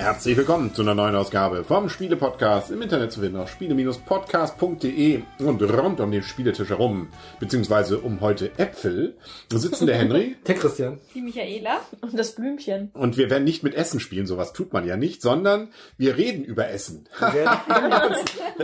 Herzlich willkommen zu einer neuen Ausgabe vom Spiele-Podcast im Internet zu finden auf spiele-podcast.de und rund um den Spieletisch herum, beziehungsweise um heute Äpfel, sitzen der Henry, Der Christian. Die Michaela. Und das Blümchen. und wir werden nicht mit Essen spielen, sowas tut man ja nicht, sondern wir reden über Essen.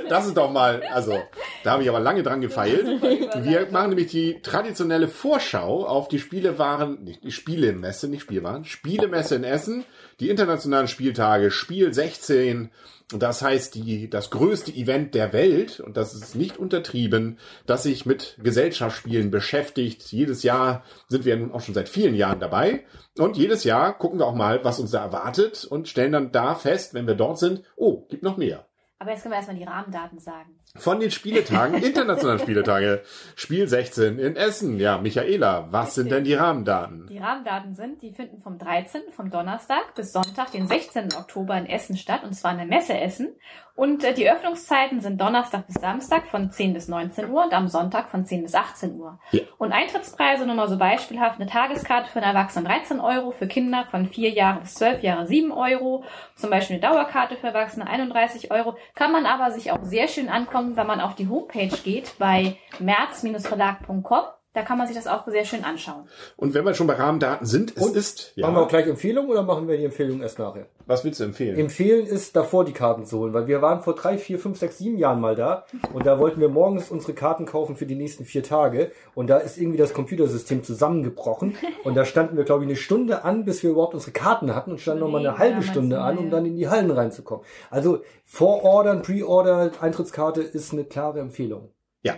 Das ist doch mal, also, da habe ich aber lange dran gefeilt. Wir machen nämlich die traditionelle Vorschau auf die Spielewaren, nicht die Spielemesse, nicht Spielwaren, Spielemesse in Essen, die internationalen Spieltage, Spiel 16. Und das heißt, die, das größte Event der Welt, und das ist nicht untertrieben, das sich mit Gesellschaftsspielen beschäftigt. Jedes Jahr sind wir nun auch schon seit vielen Jahren dabei. Und jedes Jahr gucken wir auch mal, was uns da erwartet und stellen dann da fest, wenn wir dort sind, oh, gibt noch mehr. Aber jetzt können wir erstmal die Rahmendaten sagen. Von den Spieletagen, internationalen Spieletage, Spiel 16 in Essen. Ja, Michaela, was sind denn die Rahmendaten? Die Rahmendaten sind, die finden vom 13., vom Donnerstag bis Sonntag, den 16. Oktober in Essen statt, und zwar in der Messe Essen. Und äh, die Öffnungszeiten sind Donnerstag bis Samstag von 10 bis 19 Uhr und am Sonntag von 10 bis 18 Uhr. Ja. Und Eintrittspreise, nur mal so beispielhaft, eine Tageskarte für einen Erwachsenen 13 Euro, für Kinder von 4 Jahre bis 12 Jahre 7 Euro, zum Beispiel eine Dauerkarte für Erwachsene 31 Euro, kann man aber sich auch sehr schön ankommen, wenn man auf die Homepage geht bei merz-verlag.com. Da kann man sich das auch sehr schön anschauen. Und wenn wir schon bei Rahmendaten sind, es Und ist, Machen wir auch gleich Empfehlungen oder machen wir die Empfehlung erst nachher? Was willst du empfehlen? Empfehlen ist, davor die Karten zu holen, weil wir waren vor drei, vier, fünf, sechs, sieben Jahren mal da und da wollten wir morgens unsere Karten kaufen für die nächsten vier Tage und da ist irgendwie das Computersystem zusammengebrochen und da standen wir, glaube ich, eine Stunde an, bis wir überhaupt unsere Karten hatten und standen nochmal eine halbe Stunde an, um dann in die Hallen reinzukommen. Also Vorordern, Pre-Order, Eintrittskarte ist eine klare Empfehlung. ja.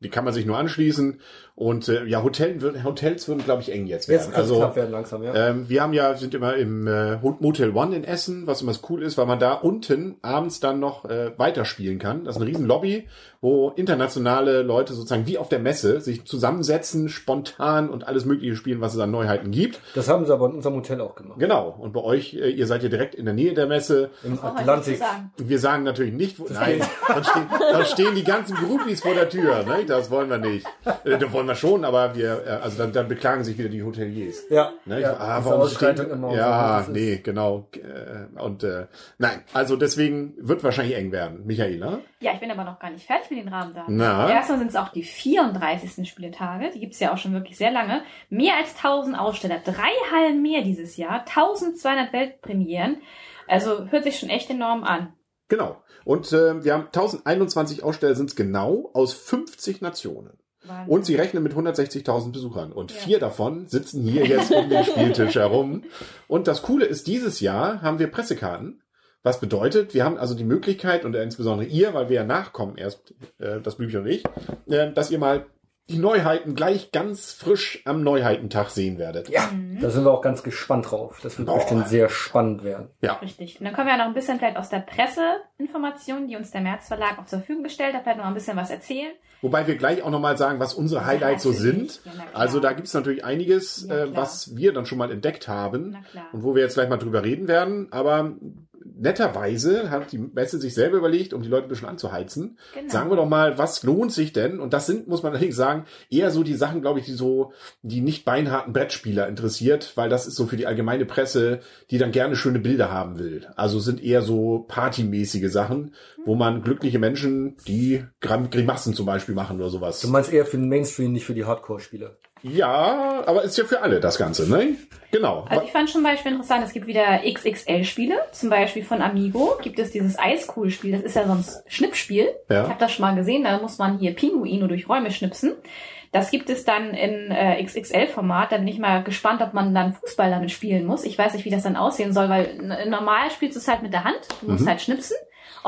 Die kann man sich nur anschließen. Und äh, ja, Hotel, Hotels würden, glaube ich, eng jetzt werden. Jetzt also, knapp werden langsam, ja. Ähm, wir haben ja, sind immer im äh, Motel One in Essen, was immer cool ist, weil man da unten abends dann noch äh, weiterspielen kann. Das ist eine riesen Lobby, wo internationale Leute sozusagen wie auf der Messe sich zusammensetzen, spontan und alles mögliche spielen, was es an Neuheiten gibt. Das haben sie aber in unserem Hotel auch gemacht. Genau. Und bei euch, äh, ihr seid ja direkt in der Nähe der Messe. Im Atlantik. sagen. Wir sagen natürlich nicht, wo, nein, dann stehen, dann stehen die ganzen Groupies vor der Tür, ne? Das wollen wir nicht. Äh, wollen wir schon, aber wir, äh, also dann, dann beklagen sich wieder die Hoteliers. Ja, Ne? ja ah, warum stehen, immer ja, so. Nee, genau. Äh, Und äh, nein, also deswegen wird wahrscheinlich eng werden. Michaela? Ja, ich bin aber noch gar nicht fertig mit den Rahmendaten. Na? Erstmal sind es auch die 34. Spieletage. Die gibt's ja auch schon wirklich sehr lange. Mehr als 1000 Aussteller. Drei Hallen mehr dieses Jahr. 1200 Weltpremieren. Also hört sich schon echt enorm an. Genau. Und äh, wir haben 1021 Aussteller sind es genau aus 50 Nationen. Wahnsinn. Und sie rechnen mit 160.000 Besuchern. Und Ja. vier davon sitzen hier jetzt um den Spieltisch herum. Und das Coole ist, dieses Jahr haben wir Pressekarten. Was bedeutet, wir haben also die Möglichkeit, und insbesondere ihr, weil wir ja nachkommen erst, äh, das Blümchen und ich, äh, dass ihr mal die Neuheiten gleich ganz frisch am Neuheitentag sehen werdet. Ja, da sind wir auch ganz gespannt drauf. Das wird Boah. bestimmt sehr spannend werden. Ja. Richtig. Und dann können wir ja noch ein bisschen vielleicht aus der Presseinformation, die uns der März Verlag auch zur Verfügung gestellt hat, vielleicht noch ein bisschen was erzählen. Wobei wir gleich auch nochmal sagen, was unsere Highlights so sind. Ja. Also da gibt's natürlich einiges, Ja, äh, was wir dann schon mal entdeckt haben. Na klar. Und wo wir jetzt gleich mal drüber reden werden. Aber netterweise hat die Messe sich selber überlegt, um die Leute ein bisschen anzuheizen. Genau. Sagen wir doch mal, was lohnt sich denn? Und das sind, muss man allerdings sagen, eher so die Sachen, glaube ich, die so die nicht beinharten Brettspieler interessiert, weil das ist so für die allgemeine Presse, die dann gerne schöne Bilder haben will. Also sind eher so partymäßige Sachen, wo man glückliche Menschen, die Grim- Grimassen zum Beispiel machen oder sowas. Du meinst eher für den Mainstream, nicht für die Hardcore-Spieler. Ja, aber ist ja für alle das Ganze, ne? Genau. Also ich fand zum Beispiel interessant, es gibt wieder XXL-Spiele, zum Beispiel von Amigo gibt es dieses Eiskool-Spiel, das ist ja sonst Schnippspiel. Ja. Ich habe das schon mal gesehen, da muss man hier Pinguine durch Räume schnipsen. Das gibt es dann in äh, XXL-Format. Da bin ich mal gespannt, ob man dann Fußball damit spielen muss. Ich weiß nicht, wie das dann aussehen soll, weil normal spielst du es halt mit der Hand. Du musst halt schnipsen.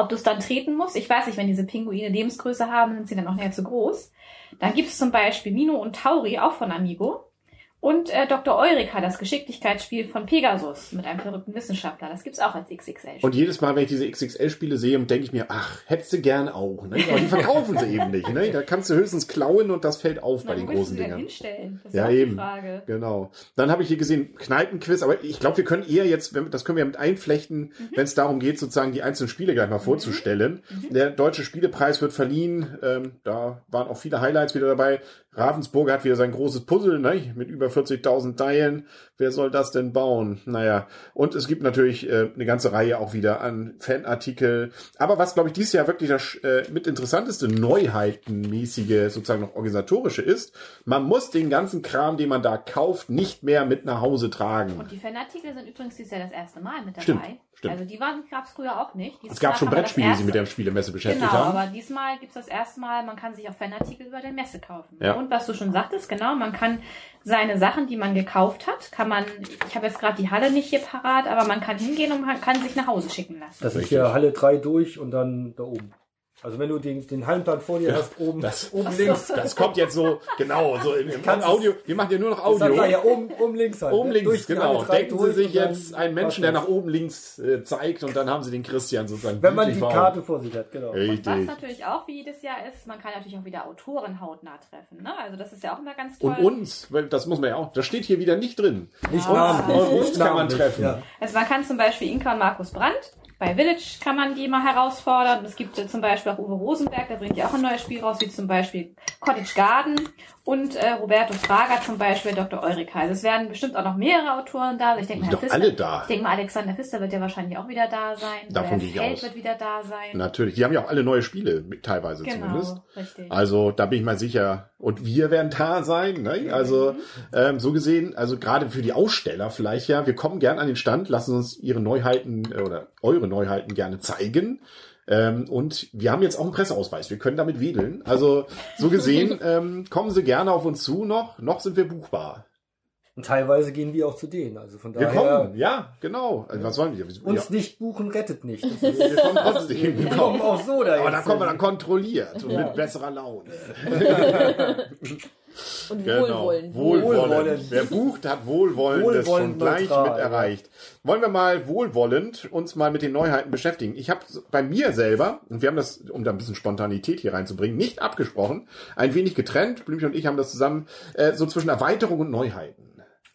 Ob du es dann treten musst, ich weiß nicht, wenn diese Pinguine Lebensgröße haben, sind sie dann auch näher zu groß. Dann gibt es zum Beispiel Mino und Tauri, auch von Amigo. Und äh, Dr. Eureka, das Geschicklichkeitsspiel von Pegasus mit einem verrückten Wissenschaftler. Das gibt's auch als XXL. Und jedes Mal, wenn ich diese XXL-Spiele sehe, denke ich mir, ach, hättest du gern auch. Ne? Aber die verkaufen sie eben nicht. Ne? Da kannst du höchstens klauen und das fällt auf bei Na, den wo willst großen du Dingern. hinstellen? Das Ja, eben. Frage. Genau. Dann habe ich hier gesehen, Kneipenquiz, aber ich glaube, wir können eher jetzt, das können wir mit einflechten, Mhm. wenn es darum geht, sozusagen die einzelnen Spiele gleich mal vorzustellen. Der Deutsche Spielepreis wird verliehen. Ähm, da waren auch viele Highlights wieder dabei. Ravensburger hat wieder sein großes Puzzle, ne? mit über 40.000 Teilen. Wer soll das denn bauen? Naja, und es gibt natürlich äh, eine ganze Reihe auch wieder an Fanartikel. Aber was, glaube ich, dieses Jahr wirklich das äh, mit interessanteste Neuheitenmäßige, sozusagen noch organisatorische ist, man muss den ganzen Kram, den man da kauft, nicht mehr mit nach Hause tragen. Und die Fanartikel sind übrigens dieses Jahr das erste Mal mit dabei. Stimmt, stimmt. Also die waren gab's früher auch nicht. Dieses Es gab schon Brettspiele, die sich mit der Spielemesse beschäftigt Genau, haben. aber diesmal gibt's das erste Mal, man kann sich auch Fanartikel über der Messe kaufen. Ja. Und was du schon sagtest, genau, man kann seine Sachen, die man gekauft hat, kann man, ich habe jetzt gerade die Halle nicht hier parat, aber man kann hingehen und man kann sich nach Hause schicken lassen. Das ist hier Halle 3 durch und dann da oben. Also wenn du den, den Hallenplan vor dir hast, oben, das- oben links. Das kommt jetzt so, genau, so in, im Kannst Audio. Wir machen ja nur noch Audio. ja oben, oben links halt. Oben ne? links, Durch genau. Halle 3 Denken Sie sich jetzt einen Menschen, der nach oben links äh, zeigt und dann haben Sie den Christian sozusagen. Wenn man die Karte vor sich hat, genau. Und was Richtig. natürlich auch wie jedes Jahr ist, man kann natürlich auch wieder Autoren hautnah treffen. Ne? Also das ist ja auch immer ganz toll. Und uns, weil das muss man ja auch, das steht hier wieder nicht drin. Nicht Ah. namentlich. Uns Nicht kann man treffen. Ja. Also man kann zum Beispiel Inka und Markus Brandt. Bei Village kann man die mal herausfordern. Es gibt äh, zum Beispiel auch Uwe Rosenberg, der bringt ja auch ein neues Spiel raus, wie zum Beispiel Cottage Garden. Und äh, Roberto Fraga zum Beispiel, Dr. Eureka. Also es werden bestimmt auch noch mehrere Autoren da. Also ich denke mal, doch Pfister, alle da. Ich denke mal, Alexander Pfister wird ja wahrscheinlich auch wieder da sein. Davon gehe ich aus. wird wieder da sein. Natürlich. Die haben ja auch alle neue Spiele, teilweise genau, zumindest. richtig. Also da bin ich mal sicher. Und wir werden da sein. Ne? Also ähm, so gesehen, also gerade für die Aussteller vielleicht ja, wir kommen gern an den Stand, lassen uns ihre Neuheiten äh, oder eure Neuheiten gerne zeigen. Ähm, und wir haben jetzt auch einen Presseausweis. Wir können damit wedeln. Also so gesehen, ähm, kommen Sie gerne auf uns zu noch. Noch sind wir buchbar. Und teilweise gehen wir auch zu denen. Also von Wir daher, kommen, ja, genau. Also, was sollen wir? uns ja, nicht buchen rettet nicht. Ist, wir kommen trotzdem. wir kommen auch so da Aber da kommen wir dann kontrolliert und mit besserer Laune. Und Genau. wohlwollend. Wohlwollend. Wohlwollend. Wer bucht, hat Wohlwollendes Wohlwollend schon gleich neutral, mit erreicht. Wollen wir mal wohlwollend uns mal mit den Neuheiten beschäftigen? Ich habe bei mir selber, und wir haben das, um da ein bisschen Spontanität hier reinzubringen, nicht abgesprochen, ein wenig getrennt. Blümchen und ich haben das zusammen, äh, so zwischen Erweiterung und Neuheiten.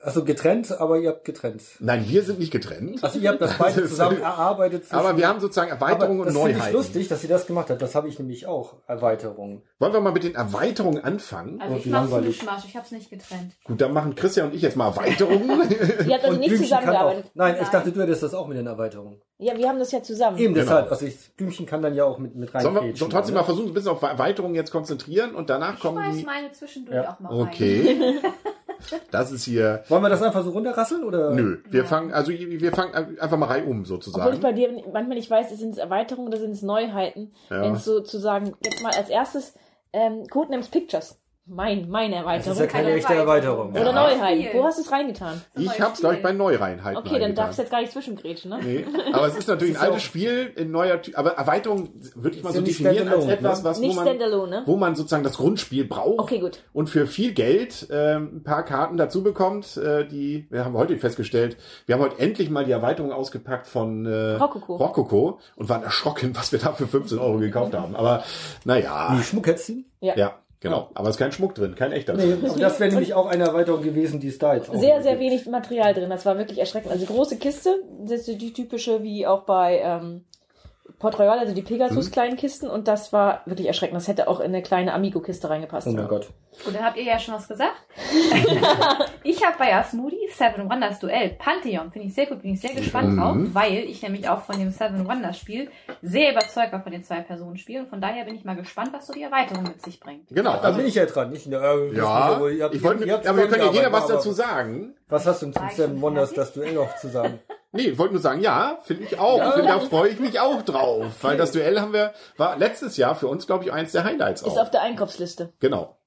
Also getrennt, aber ihr habt getrennt. Nein, wir sind nicht getrennt. Also ihr habt das beide ist- zusammen erarbeitet. zwischen- Aber wir haben sozusagen Erweiterung aber und das finde ich Neuheiten. lustig, dass sie das gemacht hat. Das habe ich nämlich auch. Erweiterung. Wollen wir mal mit den Erweiterungen anfangen? Also ich mach's langweilig. Mischmasch, ich hab's nicht getrennt. Gut, dann machen Christian und ich jetzt mal Erweiterungen. Ihr habt also nicht zusammengearbeitet. Nein, ich Nein. dachte, du hättest das auch mit den Erweiterungen. Ja, wir haben das ja zusammen. Eben Genau. deshalb. Also ich, Blümchen kann dann ja auch mit, mit rein. Sollen wir so trotzdem mal versuchen, ein bisschen auf Erweiterungen jetzt konzentrieren und danach Ich kommen schmeiß die... meine zwischendurch Ja. auch mal rein. Okay. Das ist hier... Wollen wir das einfach so runterrasseln oder? Nö, wir Ja. fangen, also wir fangen einfach mal reihum Obwohl ich sozusagen. bei dir manchmal nicht weiß, sind es Erweiterungen oder sind es Neuheiten. Ja. Wenn es sozusagen, jetzt mal als erstes, ähm, Codenames Pictures. Mein, meine Das Erweiterung. ist ja keine Eine echte Erweiterung. Oder Ja. Neuheiten. Spiel. Wo hast du es reingetan? Ich hab's, glaube ich, bei Neureinheiten Okay, dann darfst du jetzt gar nicht zwischengrätschen, ne? Nee, aber es ist natürlich Das ein altes Spiel in neuer, Ty- aber Erweiterung würde ich mal so ja definieren als etwas, ne? was, wo Nicht man, Standalone, ne? wo man sozusagen das Grundspiel braucht. Okay, gut. Und für viel Geld ähm, ein paar Karten dazu bekommt, äh, die, wir haben heute festgestellt, wir haben heute endlich mal die Erweiterung ausgepackt von äh, Rococo. Rococo und waren erschrocken, was wir da für 15 Euro gekauft haben. Aber naja, Die Schmuckkätzchen? ja, genau. Aber es ist kein Schmuck drin, kein echter. Nee, aber das wäre nämlich auch eine Erweiterung gewesen, die es da jetzt auch Sehr, sehr gibt. wenig Material drin. Das war wirklich erschreckend. Also große Kiste, das ist die typische wie auch bei ähm, Port Royal, also die Mhm. Pegasus kleinen Kisten. Und das war wirklich erschreckend. Das hätte auch in eine kleine Amigo-Kiste reingepasst. Oh mein Gott. Gut, dann habt ihr ja schon was gesagt. ich habe bei Asmodi Seven Wonders Duell Pantheon. Finde ich sehr gut, bin ich sehr gespannt Mhm. drauf, weil ich nämlich auch von dem Seven Wonders Spiel sehr überzeugt war von den zwei Personen Spielen. Von daher bin ich mal gespannt, was so die Erweiterung mit sich bringt. Genau. Da Also, bin ich ja dran. Nicht, äh, ja, ich wollte, aber wir können ja jeder was dazu sagen. Was hast du denn zum ich Seven Wonders das Duell noch zu sagen? Nee, ich wollte nur sagen, ja, finde ich auch. Find, da freue ich mich auch drauf. Weil das Duell haben wir, war letztes Jahr für uns, glaube ich, eins der Highlights Ist auch. auf der Einkaufsliste. Genau.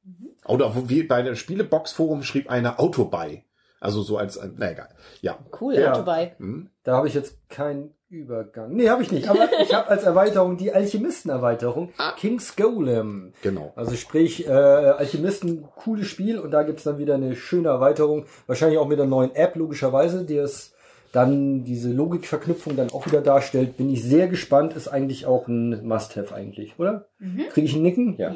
Oder wo wir bei der Spielebox-Forum schrieb einer Auto bei. Also so als, na egal. Ja. Cool, Ja. Auto bei. Hm? Da habe ich jetzt kein Übergang. Nee, habe ich nicht. Aber ich habe als Erweiterung die Alchemisten-Erweiterung. King's Golem. Genau. Also sprich, äh, Alchemisten, cooles Spiel und da gibt's dann wieder eine schöne Erweiterung. Wahrscheinlich auch mit einer neuen App, logischerweise, die es dann diese Logikverknüpfung dann auch wieder darstellt. Bin ich sehr gespannt. Ist eigentlich auch ein Must-Have eigentlich, oder? Kriege ich einen Nicken? Ja,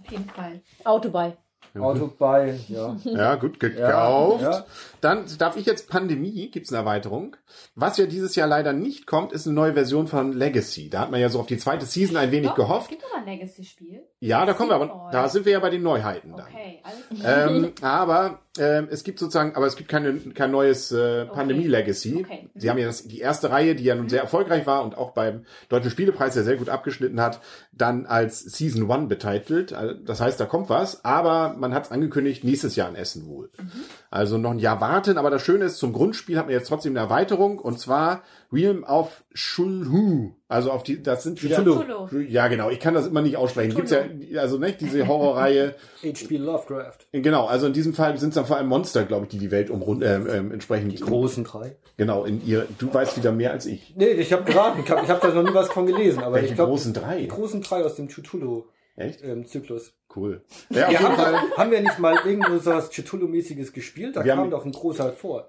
auf jeden Fall. Autobei. Auto bei, ja. Ja, gut Ja, gekauft. ja. Dann darf ich jetzt Pandemie, gibt's eine Erweiterung. Was ja dieses Jahr leider nicht kommt, ist eine neue Version von Legacy. Da hat man ja so auf die zweite Season ein wenig Doch, gehofft. Es gibt aber ein Legacy-Spiel. Ja, da kommen wir aber, da sind wir ja bei den Neuheiten dann. Okay, alles klar. Ähm, aber ähm, es gibt sozusagen, aber es gibt keine, kein neues äh, Pandemie-Legacy. Okay. Mhm. Sie haben ja das, die erste Reihe, die ja nun sehr erfolgreich war und auch beim Deutschen Spielepreis ja sehr gut abgeschnitten hat, dann als Season One betitelt. Also, Das heißt, da kommt was, aber man hat es angekündigt, nächstes Jahr in Essen wohl. Mhm. Also noch ein Jahr warten, aber das Schöne ist, zum Grundspiel hat man jetzt trotzdem eine Erweiterung und zwar Realm of Shulhu. Also auf die, das sind wieder, Cthulhu. ja genau, ich kann das immer nicht aussprechen. Gibt's ja, also nicht, diese Horrorreihe. H.P. Lovecraft. Genau, also in diesem Fall sind es dann vor allem Monster, glaube ich, die die Welt umrund, ähm, ähm, entsprechend. Die großen drei. Genau, in ihr. Du weißt wieder mehr als ich. Nee, ich habe geraten. Ich habe ich hab da noch nie was von gelesen. Aber Welche ich glaube, großen drei? die großen drei aus dem Cthulhu-Zyklus. Echt? Ähm, Zyklus. Cool. Ja, auf Wir jeden haben, Fall. haben wir nicht mal irgendwo so was Cthulhu-mäßiges gespielt? Da Wir kam haben- doch ein großer halt vor.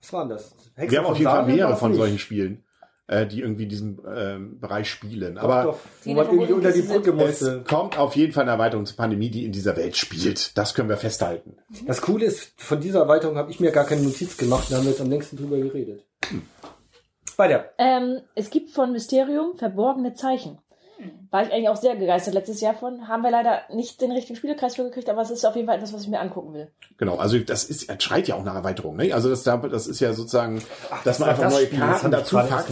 Was war denn das? Hexe Wir haben auf jeden Fall mehrere von nicht. solchen Spielen, äh, die irgendwie in diesem ähm, Bereich spielen. Doch, Aber doch, wo man irgendwie unter die Brücke es musste. kommt auf jeden Fall eine Erweiterung zur Pandemie, die in dieser Welt spielt. Das können wir festhalten. Das Coole ist, von dieser Erweiterung habe ich mir gar keine Notiz gemacht. Da haben wir jetzt am längsten drüber geredet. Weiter. Ähm, es gibt von Mysterium verborgene Zeichen. War ich eigentlich auch sehr gegeistert letztes Jahr von. Haben wir leider nicht den richtigen Spielekreis für gekriegt, aber es ist auf jeden Fall etwas, was ich mir angucken will. Genau, also das ist, das schreit ja auch nach Erweiterung. Ne? Also das, da- das ist ja sozusagen, dass man war einfach das neue Spiel, das Karten dazu packt,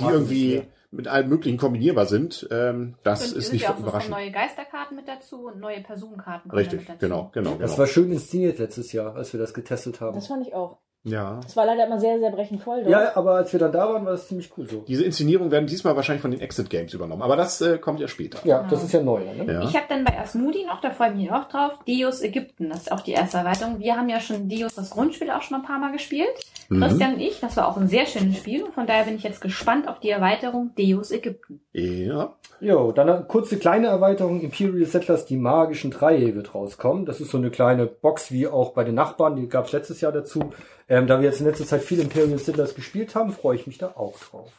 die irgendwie nicht, mit allem möglichen kombinierbar sind. Ähm, das Und ist nicht ja auch so überraschend. neue Geisterkarten mit dazu und neue Personenkarten. Richtig, mit dazu. genau, genau, Das genau. war schön inszeniert letztes Jahr, als wir das getestet haben. Das fand ich auch. Ja. Es war leider immer sehr, sehr brechend voll. dort. Ja, aber als wir dann da waren, war das ziemlich cool so. Diese Inszenierungen werden diesmal wahrscheinlich von den Exit Games übernommen, aber das äh, kommt ja später. Ja, das ist ja neu. Ne? Ja. Ich habe dann bei Asmodi noch, da freue ich mich auch drauf, Deus Ägypten. Das ist auch die erste Erweiterung. Wir haben ja schon Deus, das Grundspiel, auch schon ein paar Mal gespielt. Mhm. Christian und ich, das war auch ein sehr schönes Spiel. Und von daher bin ich jetzt gespannt auf die Erweiterung Deus Ägypten. Ja. Jo, dann eine kurze kleine Erweiterung. Imperial Settlers, die magischen Dreie wird rauskommen. Das ist so eine kleine Box wie auch bei den Nachbarn. Die gab es letztes Jahr dazu. Ähm, da wir jetzt in letzter Zeit viel Imperial Settlers gespielt haben, freue ich mich da auch drauf.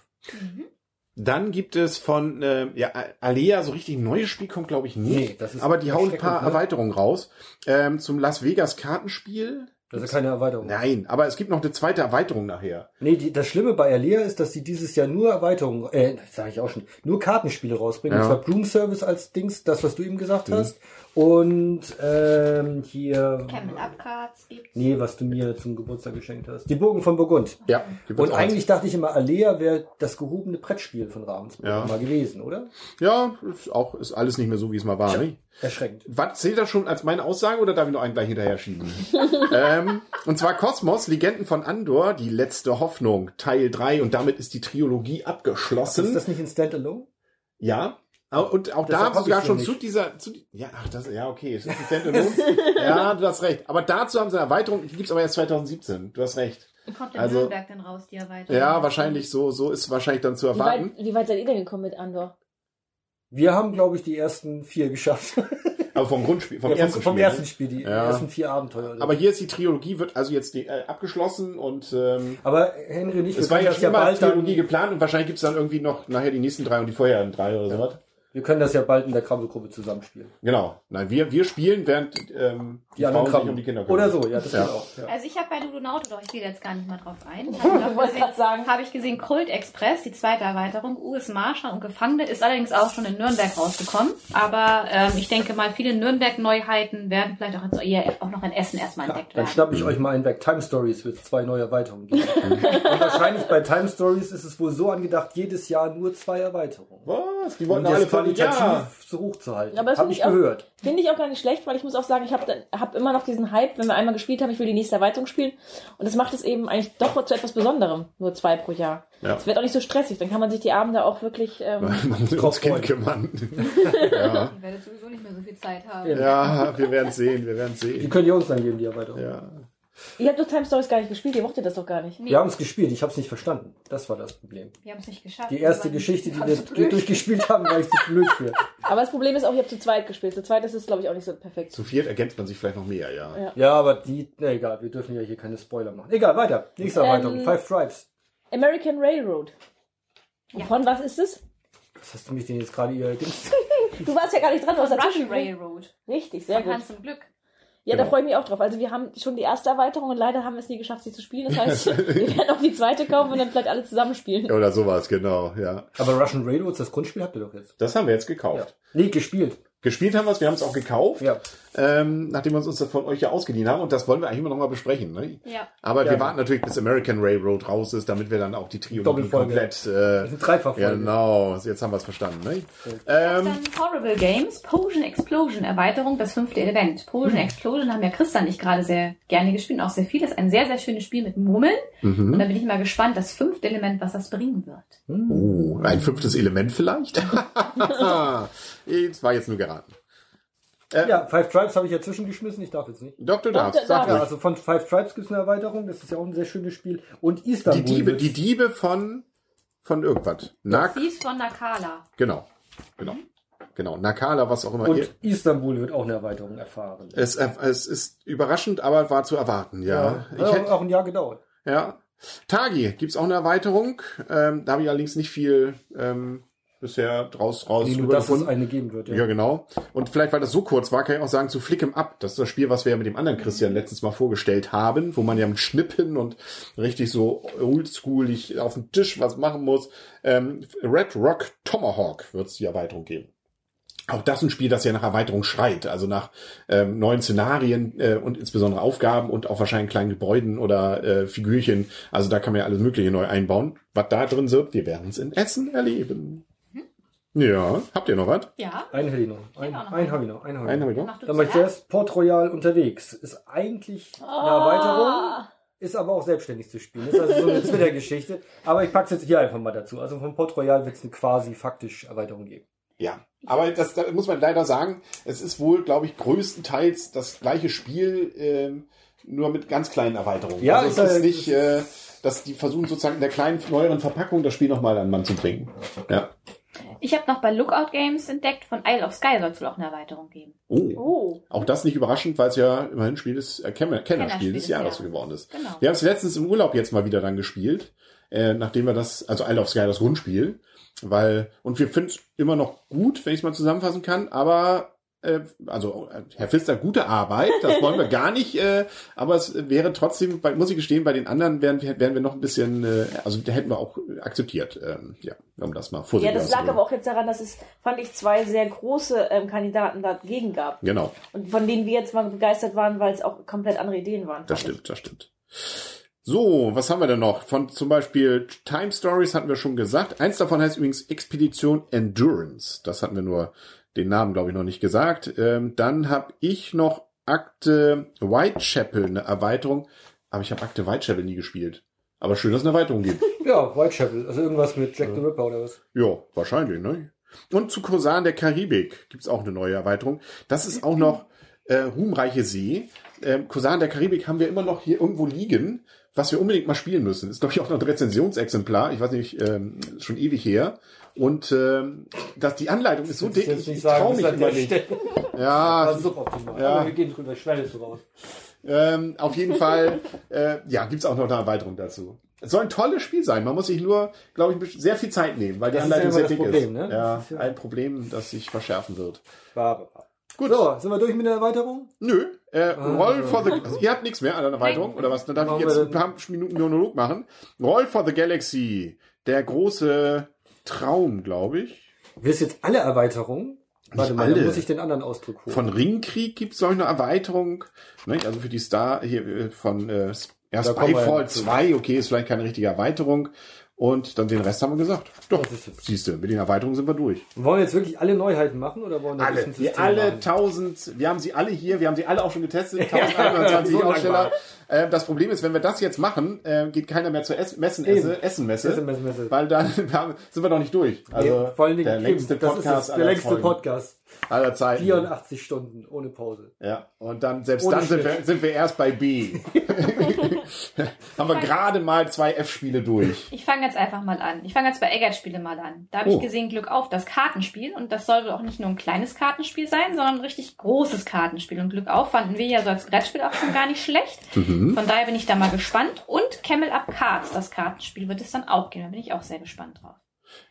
Dann gibt es von äh, ja, Alea so richtig ein neues Spiel kommt, glaube ich, nicht. Nee, das ist aber die hauen ein paar ne? Erweiterungen raus. Ähm, zum Las Vegas Kartenspiel. Das ist keine Erweiterung. Nein, aber es gibt noch eine zweite Erweiterung nachher. Nee, die, das Schlimme bei Alea ist, dass sie dieses Jahr nur Erweiterungen, äh, sage ich auch schon, nur Kartenspiele rausbringen. Ja. Und zwar Bloom Service als Dings, das, was du eben gesagt hast. Und ähm, hier. Camel Up Cards gibt's. Nee, was du mir zum Geburtstag geschenkt hast. Die Burgen von Burgund. Ja. Und eigentlich dachte ich immer, Alea wäre das gehobene Brettspiel von Ravensburg Ja. mal gewesen, oder? Ja, ist auch ist alles nicht mehr so, wie es mal war. Ne? Erschreckend. Was zählt das schon als meine Aussage oder darf ich noch einen gleich hinterher schieben? ähm, und zwar Kosmos, Legenden von Andor, die letzte Hoffnung, Teil 3 und damit ist die Trilogie abgeschlossen. Ist das nicht ein Standalone? Ja. Und auch da Deshalb haben sie hab sogar schon noch zu nicht. dieser, zu, ja, ach, das, ja, okay, es ist ein Standalone. ja, du hast recht. Aber dazu haben sie eine Erweiterung, die gibt's aber erst 2017. Du hast recht. Und kommt in Also- Nürnberg denn raus, die Erweiterung? Ja, wahrscheinlich so, so ist wahrscheinlich dann zu Wie erwarten. weit, wie weit seid ihr denn gekommen mit Andor? Wir haben, glaube ich, die ersten vier geschafft. Aber vom Grundspiel, vom Ja, ersten vom Spiel. ersten ne? Spiel, die Ja. ersten vier Abenteuer. Aber hier ist die Trilogie, wird also jetzt die, äh, abgeschlossen und ähm, Aber Henry wir es war ja schon bald Trilogie dann, geplant und wahrscheinlich gibt's dann irgendwie noch nachher die nächsten drei und die vorherigen drei oder sowas. Wir können das ja bald in der Krabbelgruppe zusammenspielen. Genau. Nein, wir, wir spielen, während ähm, Die anderen Frauen sich um die Kinder kümmern. Oder so, ja, das Ja. auch. Ja. Also ich habe bei Ludonauto, doch ich gehe jetzt gar nicht mal drauf ein. Ich wollte gerade sagen. Habe ich gesehen, Kult Express, die zweite Erweiterung, US Marshall und Gefangene, ist allerdings auch schon in Nürnberg rausgekommen. Aber ähm, ich denke mal, viele Nürnberg-Neuheiten werden vielleicht auch, jetzt eher auch noch in Essen erstmal entdeckt Dann werden. schnapp ich euch mal einen weg. Time Stories wird zwei neue Erweiterungen geben. und wahrscheinlich bei Time Stories ist es wohl so angedacht, jedes Jahr nur zwei Erweiterungen. Was? Die wollten alle von qualitativ ja. so hoch zu halten. Aber das Hab finde ich auch- gehört. Finde ich auch gar nicht schlecht, weil ich muss auch sagen, ich habe hab immer noch diesen Hype, wenn wir einmal gespielt haben, ich will die nächste Erweiterung spielen. Und das macht es eben eigentlich doch zu etwas Besonderem, nur zwei pro Jahr. Ja. Es wird auch nicht so stressig, dann kann man sich die Abende auch wirklich... Ähm, Man muss Drauf ums Kind kümmern. ja. Ich werde sowieso nicht mehr so viel Zeit haben. Ja. wir werden sehen, wir werden Die sehen. könnt ihr uns dann geben, die Erweiterung. Ja. Ihr habt doch Time Stories gar nicht gespielt, ihr mochtet das doch gar nicht. Nee, Wir haben es gespielt, ich habe es nicht verstanden. Das war das Problem. wir haben es nicht geschafft. Die erste Geschichte, die wir blöd. durchgespielt haben, war ich zu blöd für. Aber das Problem ist auch, ihr habt zu zweit gespielt. Zu zweit ist es, glaube ich, auch nicht so perfekt. Zu viert ergänzt man sich vielleicht noch mehr, ja. Ja. Ja, aber die, na egal, wir dürfen ja hier keine Spoiler machen. Egal, weiter. Nächste Ähm, Erweiterung, Five Tribes. American Railroad. Ja. von was ist es? Was hast du mich denn jetzt gerade hier... Du warst ja gar nicht dran, dazwischen. Russian Railroad. Richtig, sehr Von gut. Hans im Glück. Ja, Genau. da freue ich mich auch drauf. Also wir haben schon die erste Erweiterung und leider haben wir es nie geschafft, sie zu spielen. Das heißt, wir werden auch die zweite kaufen und dann vielleicht alle zusammen spielen. Oder sowas, genau, ja. Aber Russian Railroads, das Grundspiel habt ihr doch jetzt. Das haben wir jetzt Ja. gekauft. Nee, gespielt. Gespielt haben wir es, wir haben es auch gekauft, Ja. ähm, nachdem wir uns das von euch ja ausgeliehen haben. Und das wollen wir eigentlich immer noch mal besprechen. Ne? Ja. Aber Ja. wir warten natürlich, bis American Railroad raus ist, damit wir dann auch die Trilogie Doppelfolge. komplett... Äh, dreifach ja, genau, jetzt haben wir es verstanden. Ne? Ähm, Dann Horrible Games, Potion Explosion, Erweiterung, das fünfte Element. Potion Explosion haben ja Christa nicht gerade sehr gerne gespielt und auch sehr viel. Das ist ein sehr, sehr schönes Spiel mit Murmeln. Und da bin ich mal gespannt, das fünfte Element, was das bringen wird. oh, ein fünftes Element vielleicht? das war jetzt nur geraten. Ja, Five Tribes habe ich ja zwischengeschmissen, ich darf jetzt nicht. Doch, du Doch, darfst. da- Sag darf Ja, also von Five Tribes gibt es eine Erweiterung, das ist ja auch ein sehr schönes Spiel. Und Istanbul. Die Diebe, die Diebe von, von irgendwas. Nak, Fies von Nakala. genau, genau, genau. Nakala, was auch immer. ihr- Und Istanbul wird auch eine Erweiterung erfahren. Es, äh, es ist überraschend, aber war zu erwarten, ja. ja Ich hat hätte, auch ein Jahr gedauert. ja. Tagi gibt's auch eine Erweiterung. Ähm, da habe ich allerdings nicht viel ähm, bisher draus raus Nee, nur dass es eine geben wird. Ja. Ja, genau. Und vielleicht, weil das so kurz war, kann ich auch sagen, zu Flick'em Up. Das ist das Spiel, was wir ja mit dem anderen Christian letztens mal vorgestellt haben, wo man ja mit Schnippen und richtig so oldschoolig auf dem Tisch was machen muss. Ähm, Red Rock Tomahawk wird's die Erweiterung geben. Auch das ein Spiel, das ja nach Erweiterung schreit, also nach ähm, neuen Szenarien äh, und insbesondere Aufgaben und auch wahrscheinlich kleinen Gebäuden oder äh, Figürchen. Also da kann man ja alles Mögliche neu einbauen. Was da drin wird, wir werden es in Essen erleben. Ja, habt ihr noch was? Ja. Einen hätte ich noch. Ein, auch noch einen habe ich noch. Einen habe ich Einen noch. habe ich noch. Dann mache ich zuerst. Port Royal unterwegs. Ist eigentlich eine Erweiterung, ist aber auch selbstständig zu spielen. Ist also so eine Twitter-Geschichte. Aber ich pack's jetzt hier einfach mal dazu. Also von Port Royal wird es eine quasi faktisch Erweiterung geben. Ja, aber das, da muss man leider sagen, es ist wohl, glaube ich, größtenteils das gleiche Spiel, ähm, nur mit ganz kleinen Erweiterungen. Ja, also ist es ist halt- nicht, äh, dass die versuchen sozusagen in der kleinen, neueren Verpackung das Spiel nochmal an den Mann zu bringen. Ja. Ich habe noch bei Lookout Games entdeckt, von Isle of Sky soll es wohl auch eine Erweiterung geben. Oh. Oh. Auch das nicht überraschend, weil es ja immerhin Spiel des, äh, Kenner, Kennerspiel Kennerspiel des Jahres Jahres. geworden ist. Genau. Wir haben es letztens im Urlaub jetzt mal wieder dann gespielt, äh, nachdem wir das, also Isle of Sky das Grundspiel, weil, und wir finden es immer noch gut, wenn ich es mal zusammenfassen kann, aber, also äh, Herr Pfister, gute Arbeit, das wollen wir gar nicht, äh, aber es wäre trotzdem, muss ich gestehen, bei den anderen wären, wir- wären wir noch ein bisschen, äh, also da hätten wir auch akzeptiert, ähm, ja, um das mal Ja, vorsichtig das lag aber auch jetzt daran, dass es, fand ich, zwei sehr große ähm, Kandidaten dagegen gab. Genau. Und von denen wir jetzt mal begeistert waren, weil es auch komplett andere Ideen waren. Das fand ich. stimmt, das stimmt. So, was haben wir denn noch? Von zum Beispiel Time Stories hatten wir schon gesagt. Eins davon heißt übrigens Expedition Endurance. Das hatten wir nur den Namen, glaube ich, noch nicht gesagt. Ähm, dann habe ich noch Akte Whitechapel, eine Erweiterung. Aber ich habe Akte Whitechapel nie gespielt. Aber schön, dass es eine Erweiterung gibt. Ja, Whitechapel. Also irgendwas mit Jack the Ripper oder was? ja, wahrscheinlich, ne? Und zu Kosan der Karibik gibt's auch eine neue Erweiterung. Das ist auch noch äh, Ruhmreiche See. Ähm, Kosan der Karibik haben wir immer noch hier irgendwo liegen, was wir unbedingt mal spielen müssen. Ist, glaube ich, auch noch ein Rezensionsexemplar. Ich weiß nicht, ähm, schon ewig her. Und ähm, dass die Anleitung ist so dick, ich, ich traue mich immer nicht. Ja, Also suboptimal. Ja. Aber wir gehen drüber, ich schneide es so raus. ähm, auf jeden Fall, äh, ja, gibt's auch noch eine Erweiterung dazu. Es soll ein tolles Spiel sein. Man muss sich nur, glaube ich, sehr viel Zeit nehmen, weil die Das ist ja Anleitung sehr das dick Problem, ist. ne? Ja, Das ist ja- ein Problem, das sich verschärfen wird. Gut. Gut. So, sind wir durch mit der Erweiterung? Nö, äh, Roll for the, also ihr habt nichts mehr an der Erweiterung, oder was? Dann darf ich Machen jetzt ein paar Minuten Monolog machen. Roll for the Galaxy, der große Traum, glaube ich. Willst du jetzt alle Erweiterungen? Warte mal, alle. dann muss ich den anderen Ausdruck holen. Von Ringkrieg gibt's glaube ich, eine Erweiterung. Ne? Also für die Star hier äh, von äh, ja, Da Spyfall ja zu. 2, okay, ist vielleicht keine richtige Erweiterung. Und dann den Rest haben wir gesagt. Doch, siehst du, mit den Erweiterungen sind wir durch. Wollen wir jetzt wirklich alle Neuheiten machen oder wollen wir ein Alle, System alle machen? 1000, wir haben sie alle hier, wir haben sie alle auch schon getestet, Ja, 1021 so Aussteller. Langweilig. Äh, das Problem ist, wenn wir das jetzt machen, äh, geht keiner mehr zur Ess Messenesse, Eben. Essenmesse, Essenmesse. weil dann sind wir noch nicht durch. Also Nee, vor allen Dingen der längste das ist Podcast das, der aller längste Folgen. Podcast. aller Zeiten. 84 Stunden ohne Pause. Ja, und dann, selbst Ohne dann sind wir, sind wir erst bei B. Haben wir gerade mal zwei F-Spiele durch. Ich fange jetzt einfach mal an. Ich fange jetzt bei Eggert-Spiele mal an. Da habe Oh. ich gesehen Glück auf, das Kartenspiel. Und das soll auch nicht nur ein kleines Kartenspiel sein, sondern ein richtig großes Kartenspiel. Und Glück auf fanden wir ja so als Brettspiel auch schon gar nicht schlecht. Mhm. Von daher bin ich da mal gespannt. Und Camel Up Cards, das Kartenspiel, wird es dann auch geben. Da bin ich auch sehr gespannt drauf.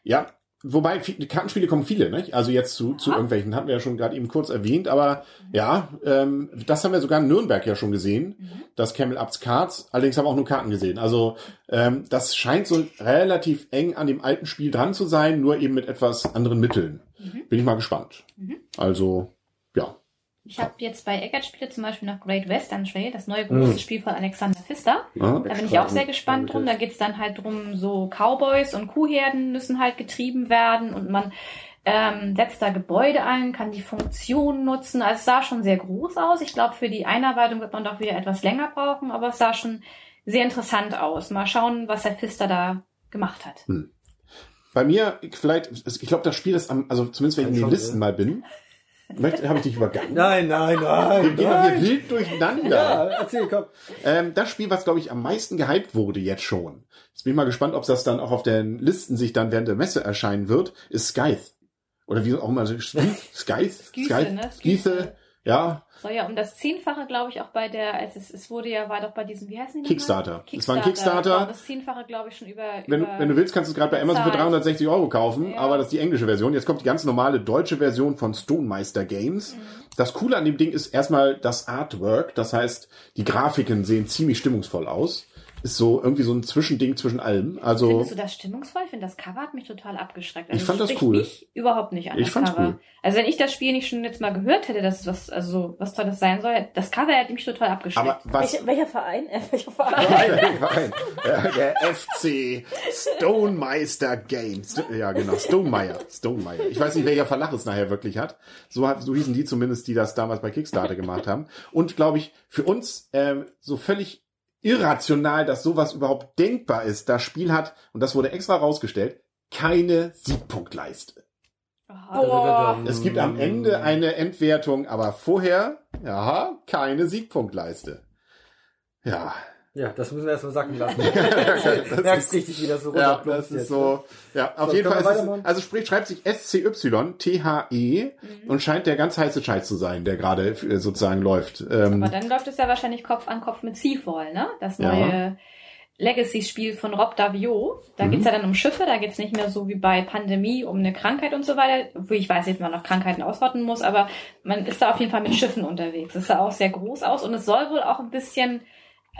Ja, wobei Kartenspiele kommen viele, nicht? Also jetzt zu, zu irgendwelchen hatten wir ja schon gerade eben kurz erwähnt, aber ja, ähm, das haben wir sogar in Nürnberg ja schon gesehen, das Camel Ups Cards. Allerdings haben wir auch nur Karten gesehen. Also ähm, das scheint so relativ eng an dem alten Spiel dran zu sein, nur eben mit etwas anderen Mitteln. Bin ich mal gespannt. Also ja. Ich habe jetzt bei Eggert-Spiele zum Beispiel noch Great Western Trail, das neue große Spiel von Alexander Pfister. Ja. Da bin ich auch sehr gespannt drum. Da geht's dann halt drum, so Cowboys und Kuhherden müssen halt getrieben werden und man ähm, setzt da Gebäude ein, kann die Funktion nutzen. Also es sah schon sehr groß aus. Ich glaube, für die Einarbeitung wird man doch wieder etwas länger brauchen, aber es sah schon sehr interessant aus. Mal schauen, was der Pfister da gemacht hat. Bei mir, vielleicht, ich glaube, das Spiel ist am, also zumindest wenn ich in den Listen mal bin, habe ich dich übergangen. Nein, nein, nein. Wir gehen doch hier nein. wild durcheinander. Ja, erzähl, komm. Ähm, das Spiel, was glaube ich am meisten gehypt wurde jetzt schon. Jetzt bin ich mal gespannt, ob das dann auch auf den Listen sich dann während der Messe erscheinen wird, ist Scythe. Oder wie auch immer, Scythe? Scythe? Scythe, ne? Scythe, ja, ja um das Zehnfache, glaube ich, auch bei der, als es, es wurde ja, war doch bei diesem, wie heißen die nochmal? Kickstarter. Es war ein Kickstarter. Ich glaub, Das Zehnfache, glaube ich, schon über, Wenn, über wenn du willst, kannst du es gerade bei Amazon für bezahlt. 360 Euro kaufen, Ja. aber das ist die englische Version. Jetzt kommt die ganz normale deutsche Version von Stonemeister Games. Mhm. Das Coole an dem Ding ist erstmal das Artwork, das heißt, die Grafiken sehen ziemlich stimmungsvoll aus. Ist so irgendwie so ein Zwischending zwischen allem. Also Findest du das stimmungsvoll? Ich finde, das Cover hat mich total abgeschreckt. Also Ich fand das cool. Mich überhaupt nicht an Ich das fand's Cover. cool. Also wenn ich das Spiel nicht schon jetzt mal gehört hätte, dass es was, also so was Tolles sein soll, das Cover hätte mich total abgeschreckt. aber was Welcher, welcher Verein? Äh, welcher Verein? Nein. Ja, der FC Stonemeister Games. Ja, genau. Stonemeier. Stonemeier. Ich weiß nicht, welcher Verlag es nachher wirklich hat. So, hat, so hießen die zumindest, die das damals bei Kickstarter gemacht haben. Und glaube ich, für uns ähm, so völlig irrational, dass sowas überhaupt denkbar ist. Das Spiel hat, und das wurde extra rausgestellt, keine Siegpunktleiste. Aha. Boah. Es gibt am Ende eine Entwertung, aber vorher, ja, keine Siegpunktleiste. Ja, Ja, das müssen wir erstmal sacken lassen. Das Merkst ist- richtig, wie das so Ja, das ist jetzt, so. Ja, auf So, jeden Fall ist also sprich, schreibt sich SCY, T-H-E Mhm. und scheint der ganz heiße Scheiß zu sein, der gerade äh, sozusagen läuft. Ähm, Aber dann läuft es ja wahrscheinlich Kopf an Kopf mit Seafall, ne? Das Ja. neue Legacy-Spiel von Rob Davio. Da Mhm. geht's ja dann um Schiffe, da geht's nicht mehr so wie bei Pandemie um eine Krankheit und so weiter, wo ich weiß nicht, wie man noch Krankheiten ausrotten muss, aber man ist da auf jeden Fall mit Schiffen unterwegs. Das sah auch sehr groß aus und es soll wohl auch ein bisschen,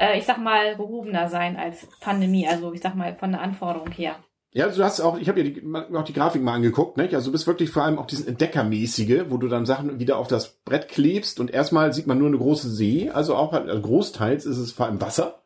äh, ich sag mal, gehobener sein als Pandemie, also ich sag mal von der Anforderung her. ja, du hast auch, ich habe ja die, auch die Grafik mal angeguckt, nicht? Also du bist wirklich vor allem auch diesen Entdeckermäßige, wo du dann Sachen wieder auf das Brett klebst und erstmal sieht man nur eine große See, also auch also großteils ist es vor allem Wasser.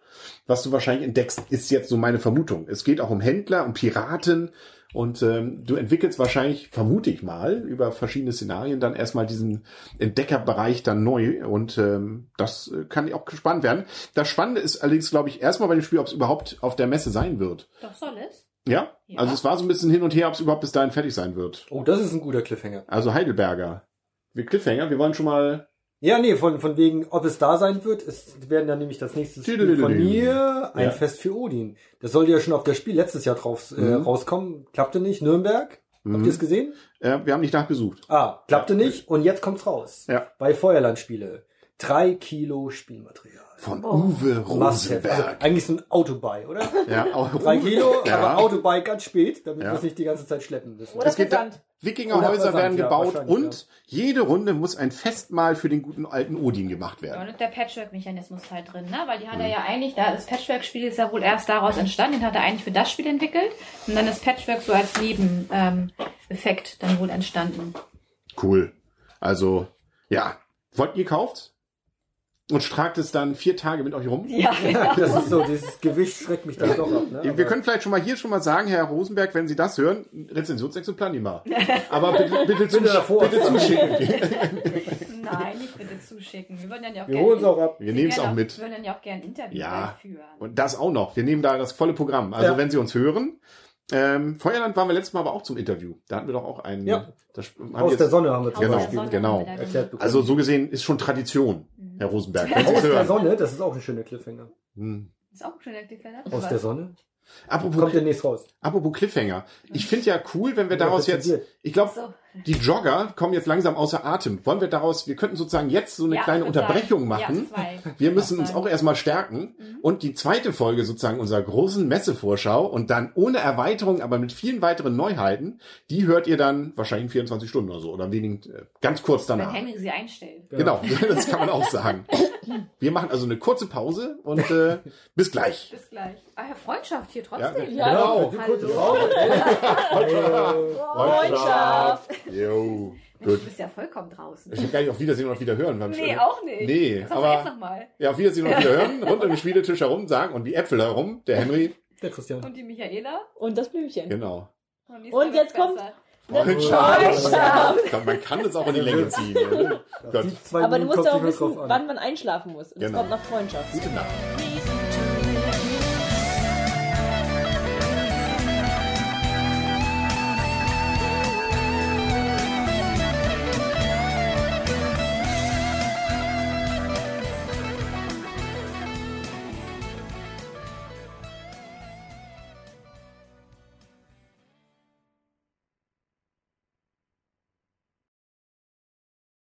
Was du wahrscheinlich entdeckst, ist jetzt so meine Vermutung. Es geht auch um Händler, um Piraten und ähm, du entwickelst wahrscheinlich, vermute ich mal, über verschiedene Szenarien dann erstmal diesen Entdeckerbereich dann neu und ähm, das äh, kann auch spannend werden. Das Spannende ist allerdings, glaube ich, erstmal bei dem Spiel, ob es überhaupt auf der Messe sein wird. Doch soll es? Ja? Ja. Also es war so ein bisschen hin und her, ob es überhaupt bis dahin fertig sein wird. Oh, das ist ein guter Cliffhanger. Also Heidelberger. Wir Cliffhanger, wir wollen schon mal. Ja, nee, von, von wegen, ob es da sein wird, es werden dann nämlich das nächste Spiel von mir, ein Ja. Fest für Odin. Das sollte ja schon auf das Spiel letztes Jahr drauf äh, Mhm. rauskommen. Klappte nicht. Nürnberg. Habt Mhm. ihr es gesehen? Äh, wir haben nicht nachgesucht. Ah, klappte nicht und jetzt kommt's raus. Ja. Bei Feuerlandspiele. Drei Kilo Spielmaterial. Von Uwe Must-have. Also Rosenberg. eigentlich so ein Autobuy, oder? Ja, auch Drei Kilo, Ja. aber Autobuy ganz spät, damit Ja. wir es nicht die ganze Zeit schleppen müssen. Oder Es geht da. Wikingerhäuser werden ja, gebaut wahrscheinlich, und jede Runde muss ein Festmahl für den guten alten Odin gemacht Ja, werden. und der Patchwork-Mechanismus halt drin, ne? Weil die Mhm. hat er ja eigentlich, da das Patchwork-Spiel ist ja wohl erst daraus entstanden, den hat er eigentlich für das Spiel entwickelt. Und dann ist Patchwork so als Nebeneffekt ähm, dann wohl entstanden. Cool. Also, ja. Wollt ihr kauft? Und tragt es dann vier Tage mit euch rum? Ja, Das ist so, dieses Gewicht schreckt mich dann doch ab. Ne? Wir Aber- können vielleicht schon mal hier schon mal sagen, Herr Rosenberg, wenn Sie das hören, Rezensionsexemplar nicht mal. Aber bitte, bitte, davor. bitte zuschicken. nein, nicht bitte zuschicken. Wir würden dann ja auch wir gerne- holen es auch ab. Wir nehmen es gerne auch mit. Wir würden dann ja auch gerne ein Interview Ja. führen. Und das auch noch. Wir nehmen da das volle Programm. Also Ja. wenn Sie uns hören, Ähm, Feuerland waren wir letztes Mal aber auch zum Interview. Da hatten wir doch auch einen. Ja. Das Aus jetzt- der Sonne haben wir zum Genau, Beispiel genau. Also so gesehen ist schon Tradition, Herr Rosenberg. Sie Aus der hören? Sonne, das ist auch ein schöner Cliffhanger. Hm. Ist auch ein schöner Cliffhanger. Aus der Sonne. Apropos, Kommt demnächst raus. apropos Cliffhanger. Ich finde ja cool, wenn wir Ja, daraus jetzt, ich glaube, So. Die Jogger kommen jetzt langsam außer Atem. Wollen wir daraus, wir könnten sozusagen jetzt so eine Ja, kleine Unterbrechung sagen, machen. Ja. Wir müssen uns auch erstmal stärken. Und die zweite Folge sozusagen unserer großen Messevorschau und dann ohne Erweiterung, aber mit vielen weiteren Neuheiten, die hört ihr dann wahrscheinlich in 24 Stunden oder so oder wenig, äh, ganz kurz Wenn danach. Henry sie einstellt. Genau, das kann man auch sagen. Wir machen also eine kurze Pause und äh, bis gleich. Bis gleich. Ah, ja, Freundschaft hier Ja, trotzdem. Ja, genau. Die kurze Hallo. Freundschaft. Jo, Du gut. bist ja vollkommen draußen. Ich will gar nicht auf Wiedersehen und auf Wiederhören. Nee, schon- auch nicht. Nee, Sag mal jetzt aber nochmal. ja, auf Wiedersehen und auf Wiederhören. Rund um den Spieletisch herum sagen und die Äpfel herum. Der Henry. Der Christian. Und die Michaela. Und das Blümchen. Genau. Und, Und jetzt kommt- Freundschaft. Man kann das auch in die Länge ziehen. Ja. Gott. Die zwei Aber du musst ja auch wissen, wann man einschlafen muss. Und es Genau. kommt nach Freundschaft. Gute Nacht.